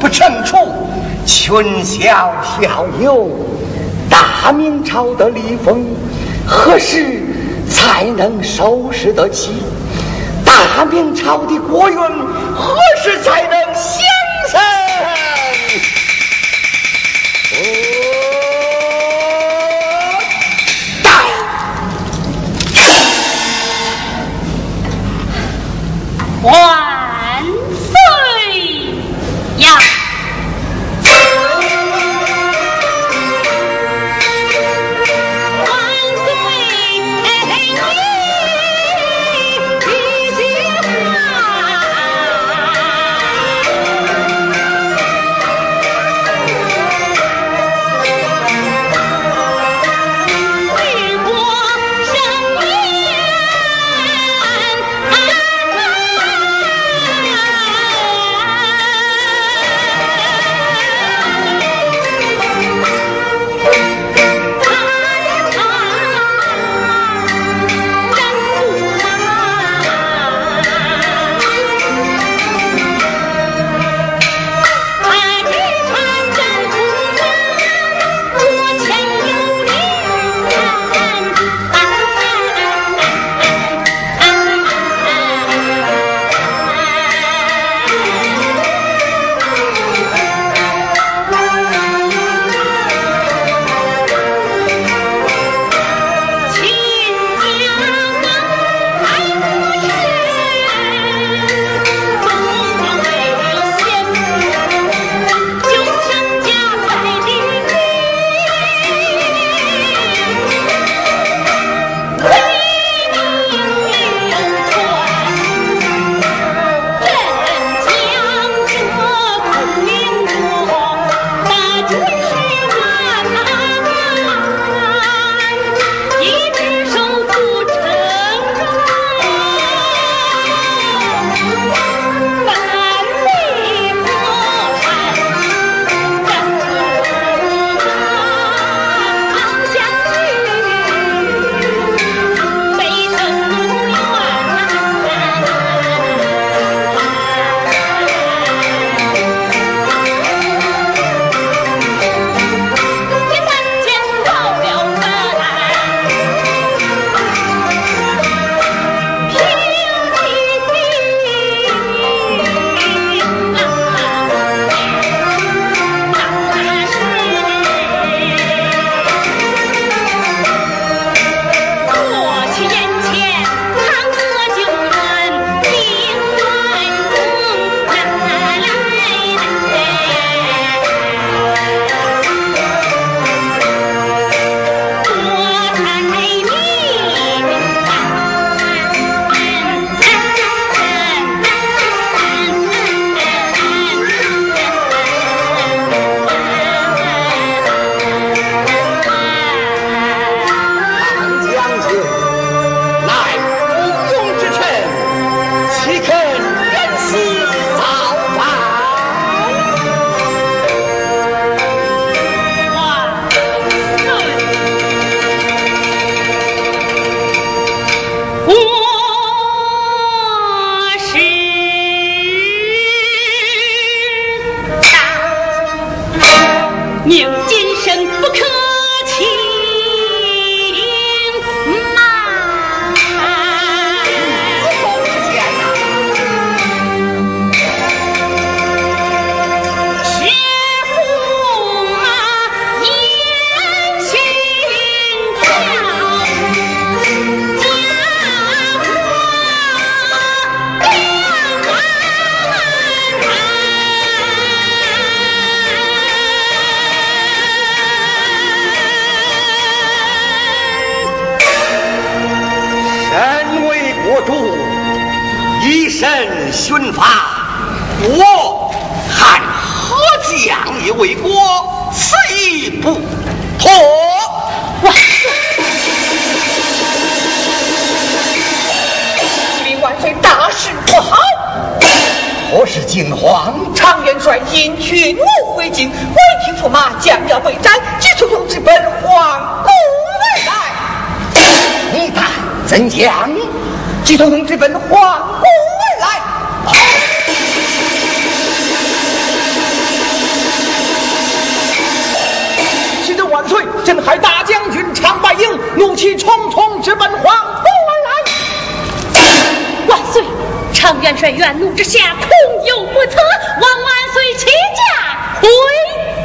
不成处，群小效尤。大明朝的礼丰何时才能收拾得起？大明朝的国运何时才能兴盛？到！哇！这怨怒之下恐有不测望万岁起驾回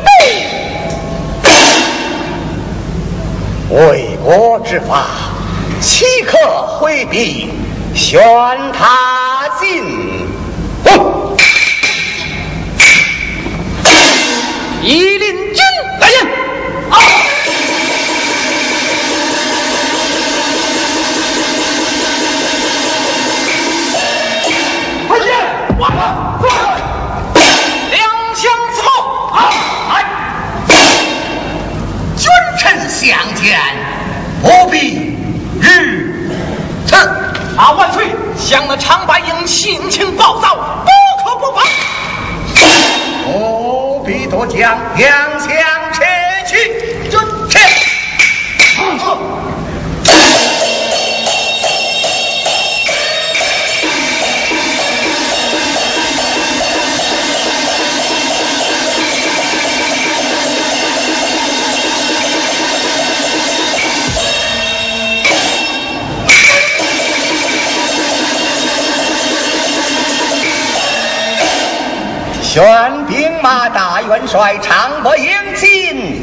避为国之法岂可回避玄坛将那长白鹰性情暴躁，不可不防。不必多讲，马大元帅，长不英俊。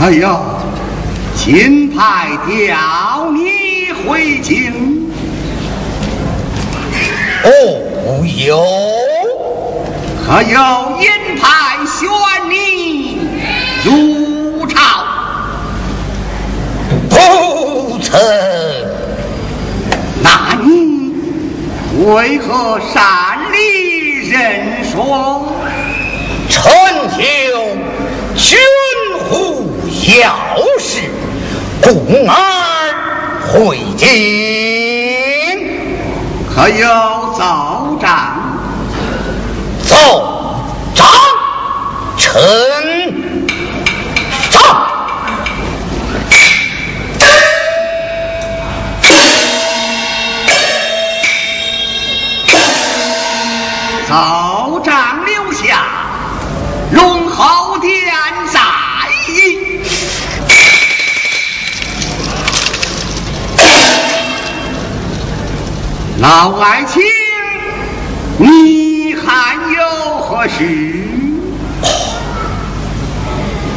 还要金牌调你回京？哦，有。还有银牌选你入朝？不曾。那你为何擅离人说？臣就宣乎。要事，故儿回京，可有奏章？奏章，臣老爱卿，你还有何事？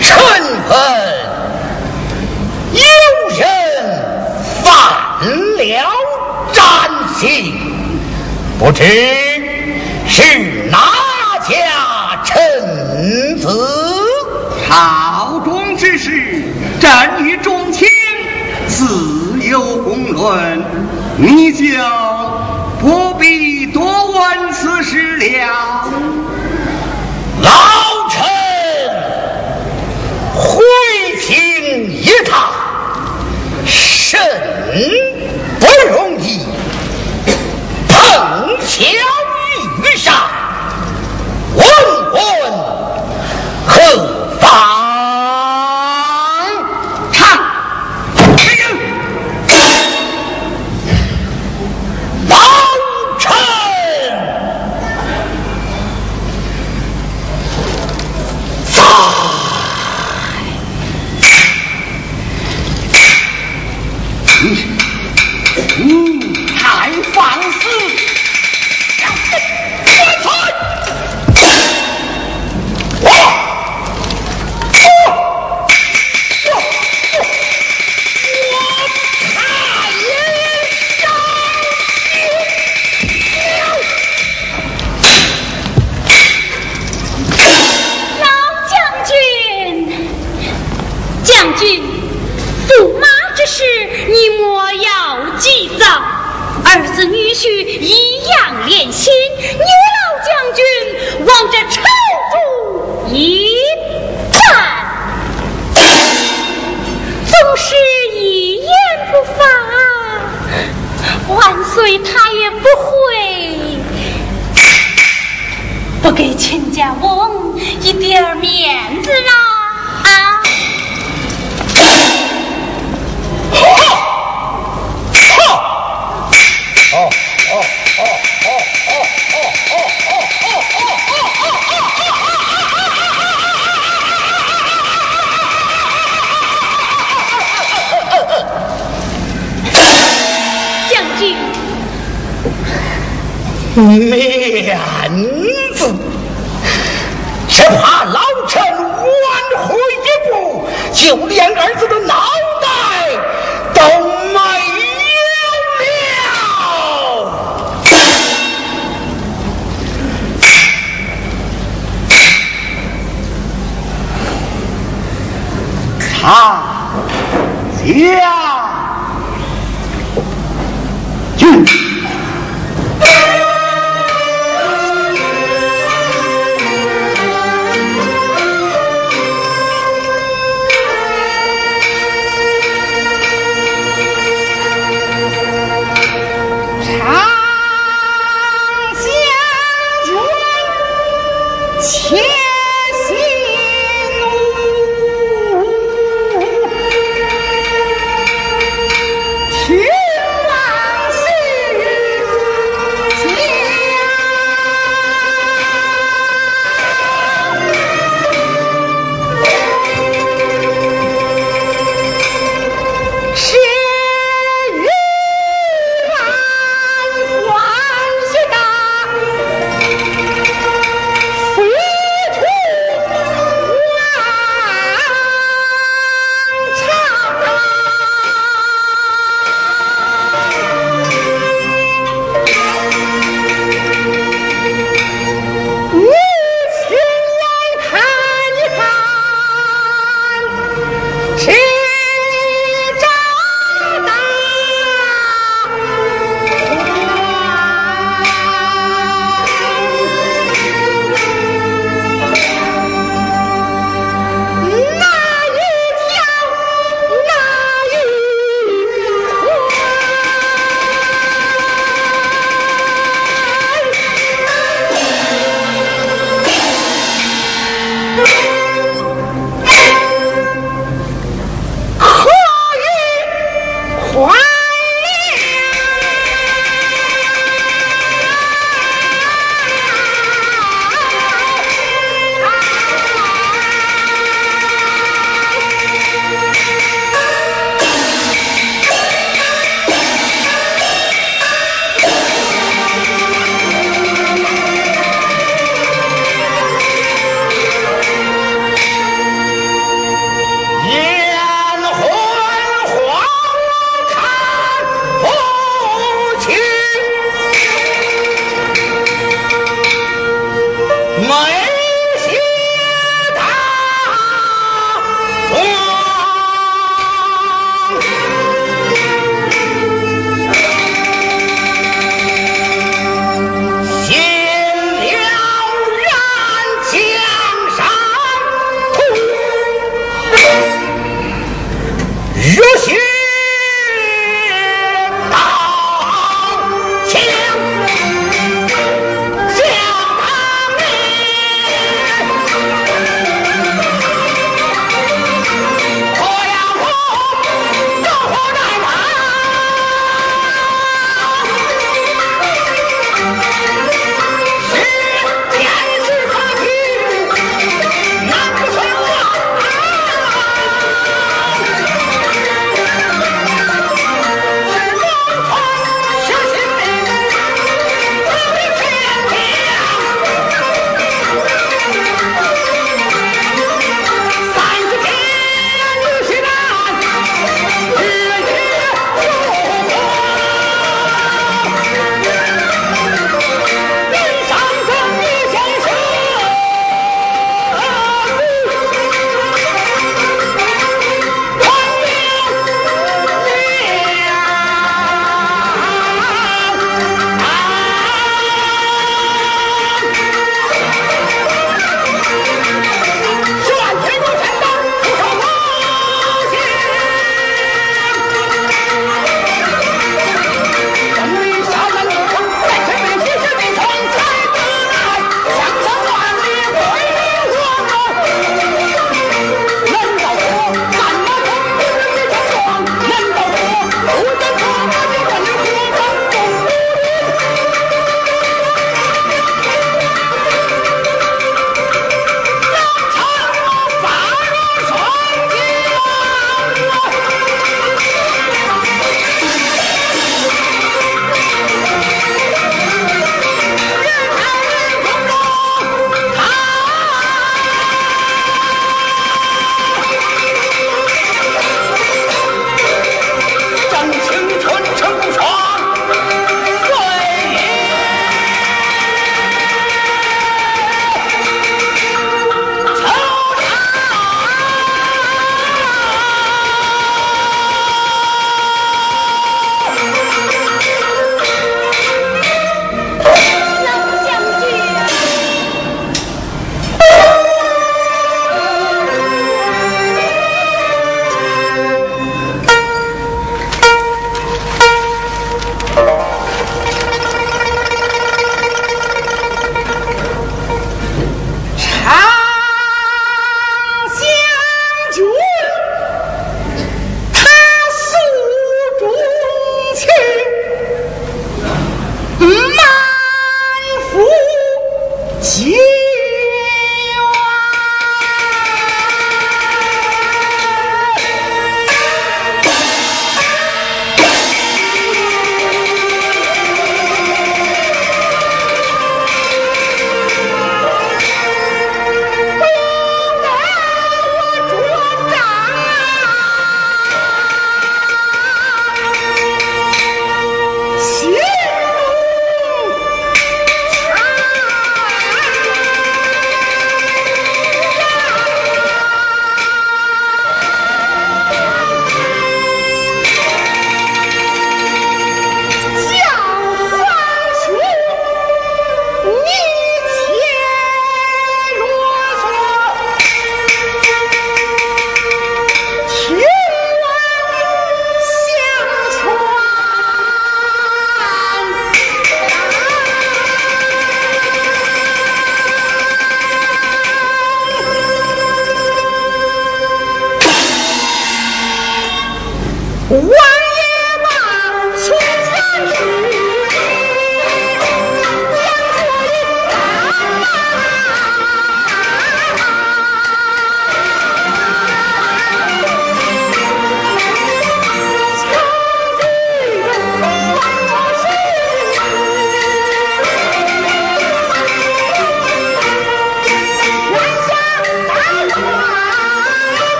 臣闻有人犯了斩刑，不知是哪家臣子？朝中之事，朕与众卿自有公论，你就。不必多问此事了，老臣回京一趟，甚不容易，啊？将军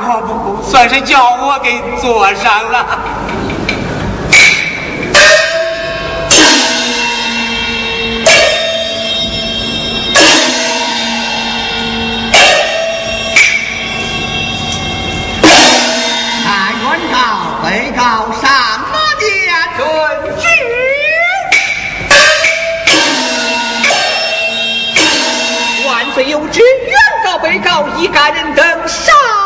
我不算是叫我给坐上了。啊原告被告上马家准之万岁有旨原告被告一干人等上。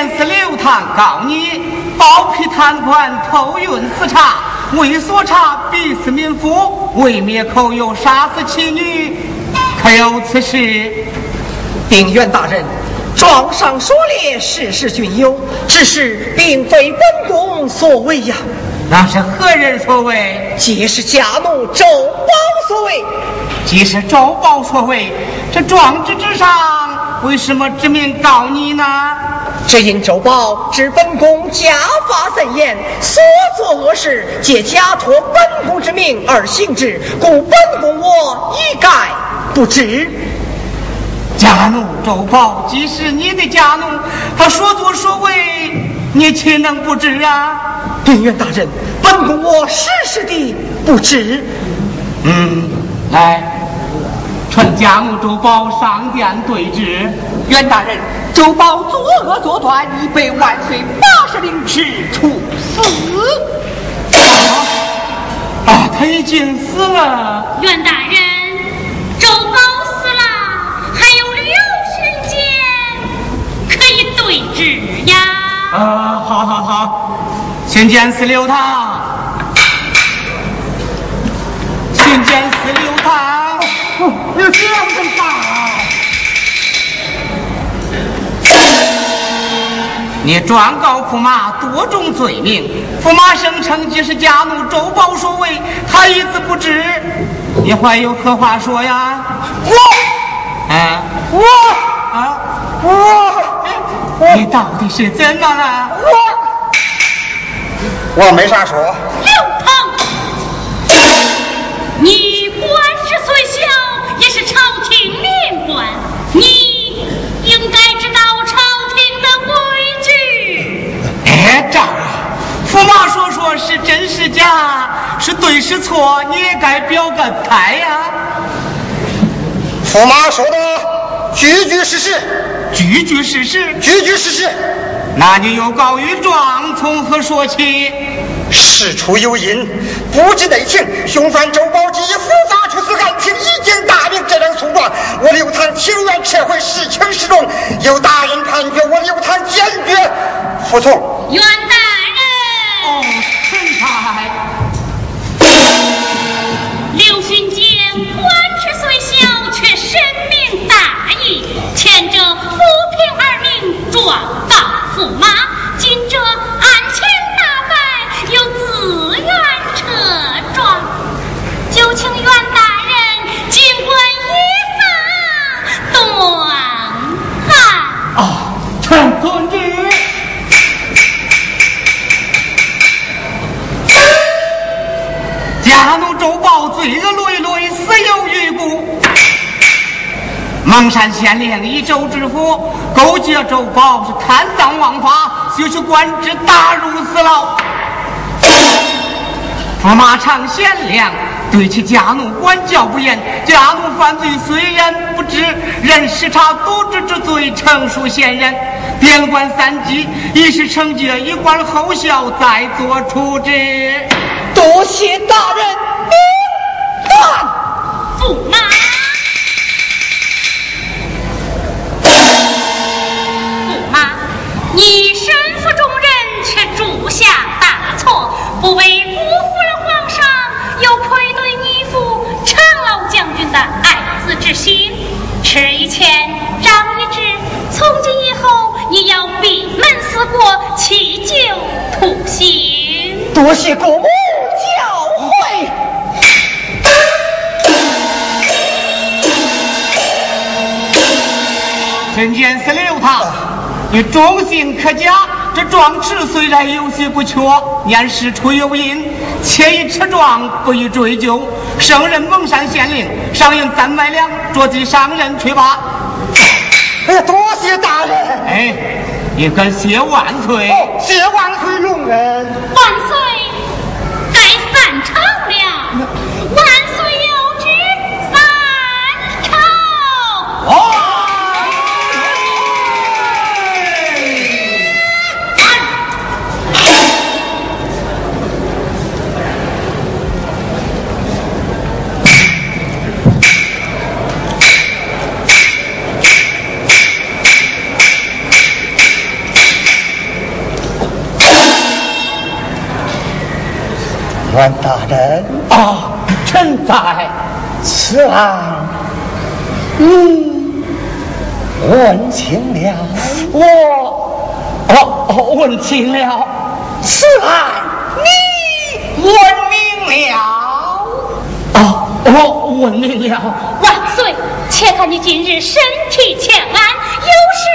宣监司刘唐告你包庇贪官，偷运私茶，为所查，逼死民妇，为灭口有杀死妻女，可有此事？定远大人。状上所列，事实均有，只是并非本宫所为呀。那是何人所为？皆是家奴周宝所为。既是周宝所为，这状纸之上为什么指名告你呢？只因周宝知本宫家法森严，所做恶事皆假托本宫之名而行之，故本宫我一概不知。家奴周宝即是你的家奴，他所作所为，你岂能不知啊？定远大人，本宫我实实的不知。嗯，来，传家母周宝上殿对质。袁大人，周宝作恶作端，已被万岁八十令旨处死。啊，他已经死了。袁大人，周宝死了，还有刘神监可以。对质呀！啊，好好好，请见司刘堂，请见司刘堂。你这样子干你状告驸马多种罪名，驸马声称即是家奴周宝所为，他一字不知，你还有何话说呀？我，啊，我，啊，我。你到底是怎么了？我我没啥说。你应该知道朝廷的规矩。哎，丈人，驸马说说是真是假，是对是错，你也该表个态呀。驸马说的句句是实。句句事实，句句事实。那你有告御状，从何说起？事出有因，不知内情。凶犯周宝基以伏法处死，案情已经大明。这张诉状，我刘唐情愿撤回，实情实重。由大人判决，我刘唐坚决服从。袁大人。哦，臣才。刘巡检官职虽小，却深明大义。前者不平而鸣，状告驸马；今者案情大白，又自愿撤状。就请袁大人尽管依法断案。啊，臣遵旨。家奴周宝罪恶累累，死有余辜。蒙山县令以周知府勾结周宝，是贪赃枉法，就去官职打入死牢。驸马常贤良对其家奴管教不严，家奴犯罪虽然不知，仍视察渎职之罪，惩处贤人，边关三级，一时惩戒，以观后效，再做处置。多谢大人明的爱子之心。吃一堑，长一智，从今以后，你要闭门思过，弃旧图新。多谢国母教诲。参见司刘堂。你忠心可嘉，这壮志虽然有些不确，念事出有因，且以此状不予追究。圣任蒙山县令，赏银三百两，着即上任去吧。哎呀，多谢大人！哎，你该谢万岁！谢万岁龙恩！万岁，官大人啊，臣在。此案你问清了？我哦哦，问清了。此案你问明了？啊，我问明了。万岁，且看你今日身体欠安，有事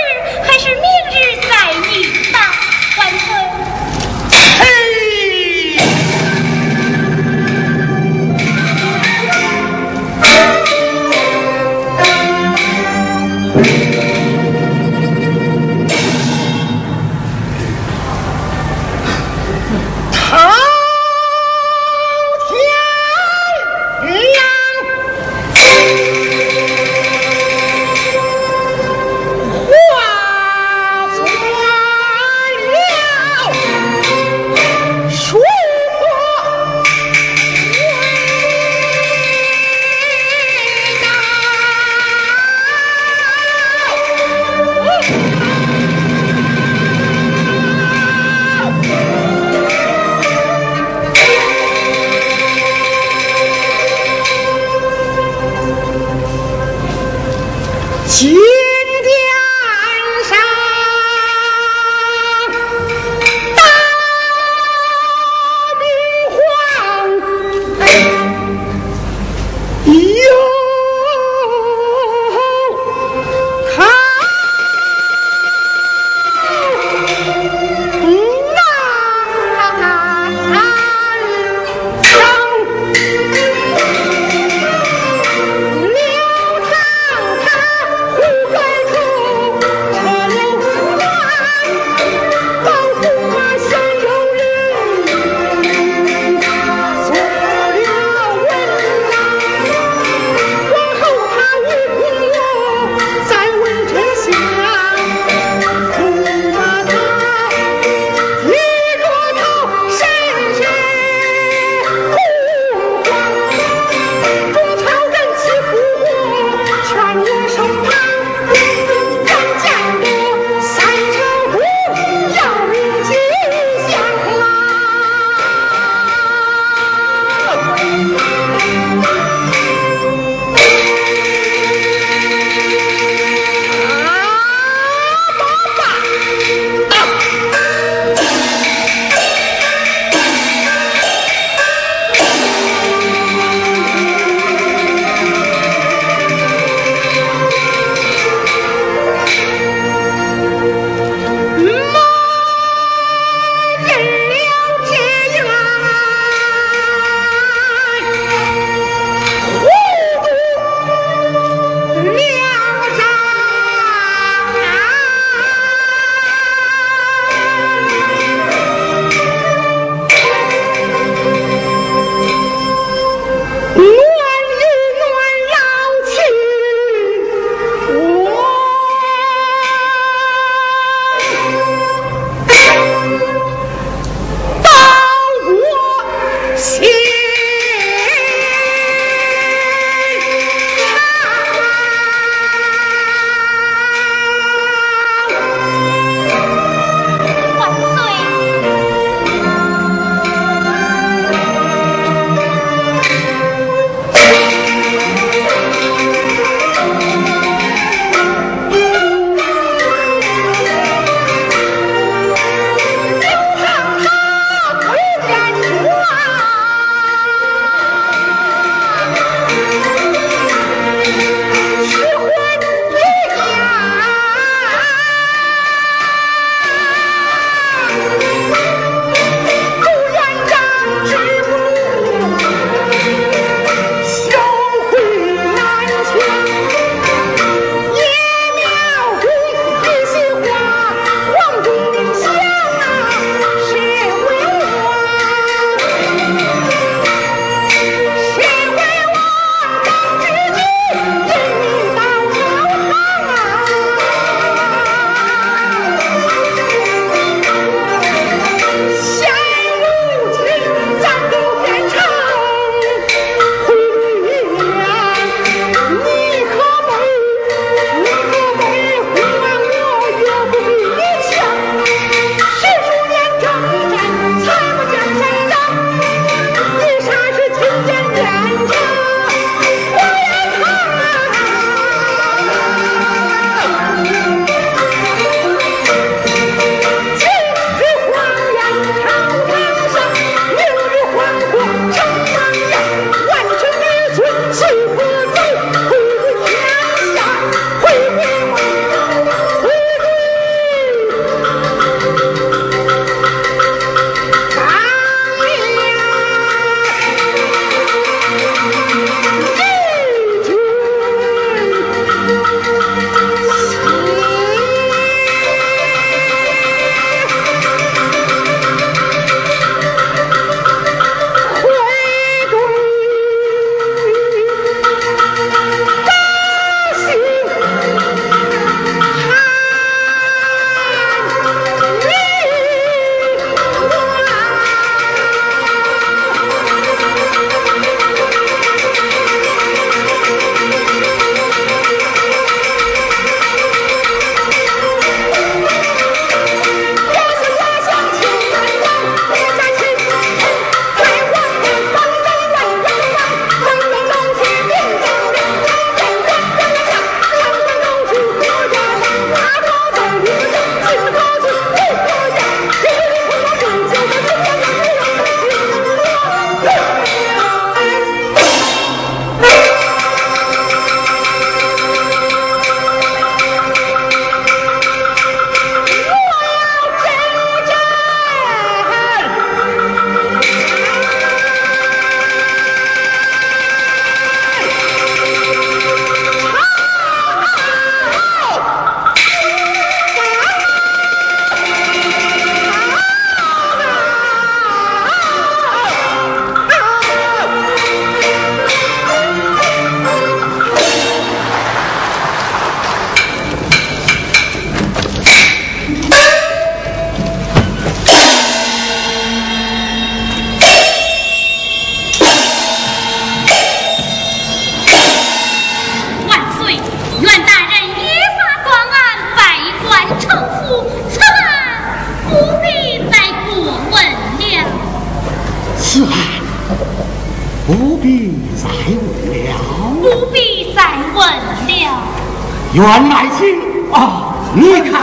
员外请啊，你看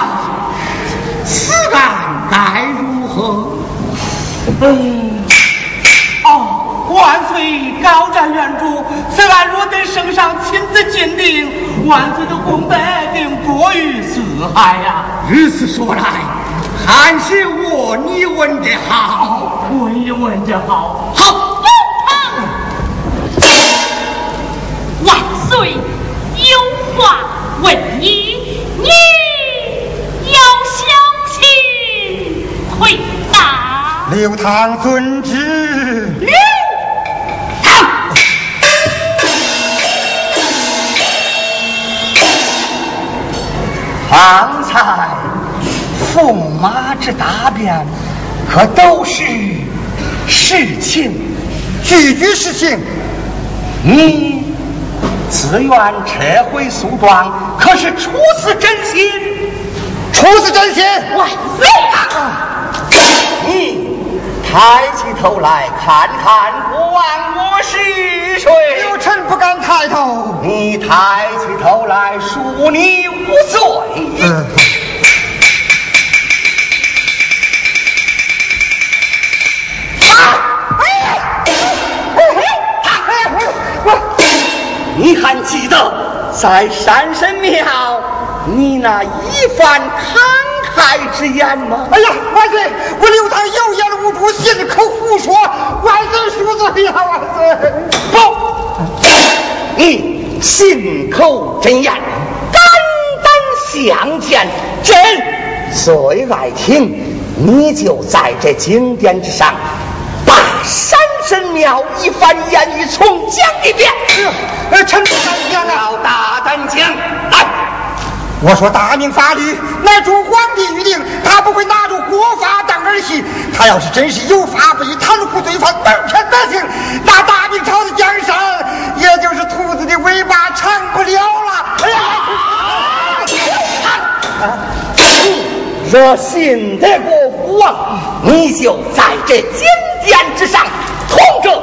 此案该如何？嗯，哦，万岁高瞻远瞩，此案若得圣上亲自鉴定，万岁的功德定多于四海呀。如此说来，还是我你问的好，问一问就好。刘唐遵旨。刘唐。方才驸马之答辩，可都是实情，句句实情。你。自愿撤回诉状，可是出自真心？出自真心！万岁！你抬起头来看看，国王我是谁？刘臣不敢抬头。你抬起头来，恕你无罪。嗯。你还记得在山神庙你那一番慷慨之言吗？哎呀，万岁！我刘唐有言无主，信口胡说，万岁恕罪呀！万岁！不，你信口真言，肝胆相见，朕最爱听。你就在这经典之上，把山。神庙一番言语重讲一遍。呃，臣不敢讲啊！要大胆讲来。我说大明法律乃主皇帝御定，他不会拿着国法当儿戏。他要是真是有法不依，袒护罪犯，蒙骗百姓，那大明朝的江山，也就是兔子的尾巴长不了了。哎呀！若信得过父王，你就在这金殿之上。同着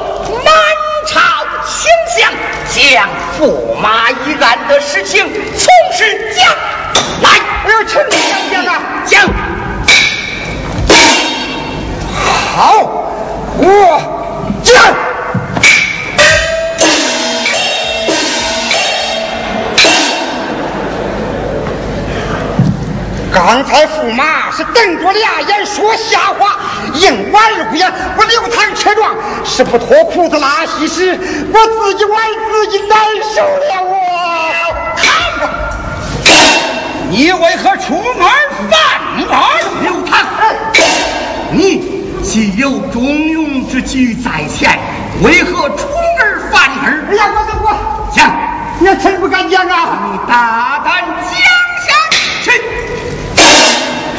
卿相，将驸马一案的事情从实讲来。哎呦，请讲讲啊，讲。好，我讲。刚才驸马是瞪着俩眼说瞎话，应婉儿不言。我刘唐车撞是不脱裤子拉稀屎，我自己玩自己难受了。我，你为何出门犯法？刘唐，你既有中庸之举在前，为何出尔反尔？哎呀，我我我讲，你真不敢讲啊！你大胆讲。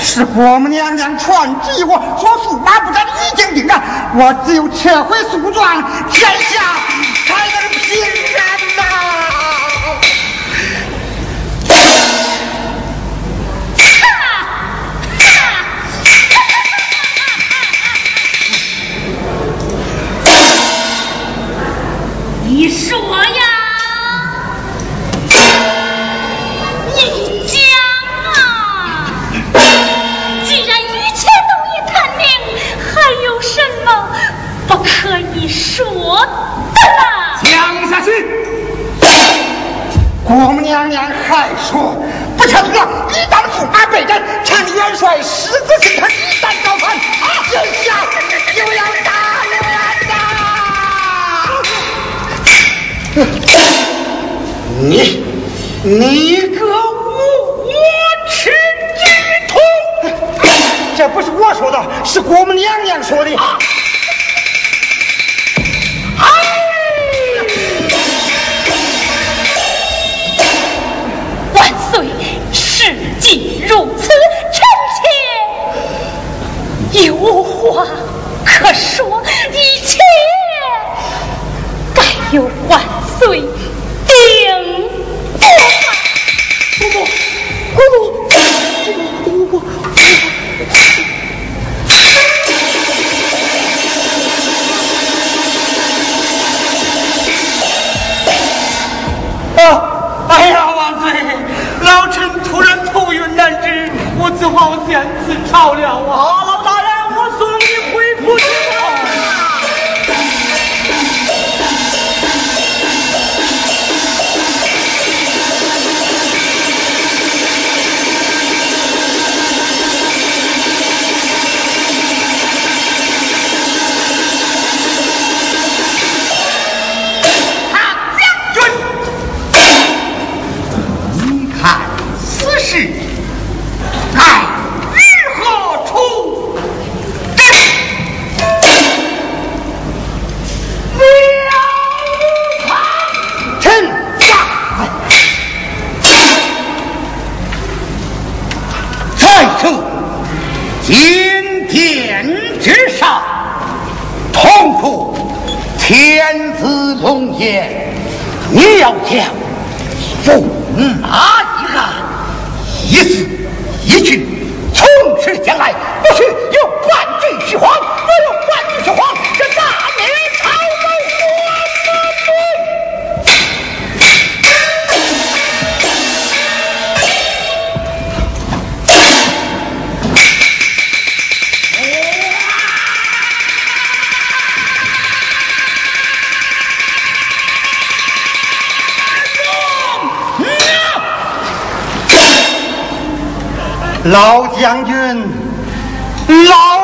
是国母娘娘传旨我，说驸马不斩已经定了，我只有撤回诉状，天下才能平安呐！你说呀？可以说的了。讲下去。国母娘娘还说，不成了，一旦驸马被斩，常元帅狮子心他一旦造反，就下就要大乱呐！你，你个无耻之徒！这不是我说的，是国母娘娘说的。既如此，臣妾有话可说，一切该由万岁。好见此朝了啊！老大人，我送你回府去天子从前，你要将驸马一汉一字一句从实将来，不许有半句虚谎。老将军，老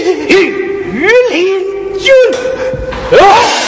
御林军。啊。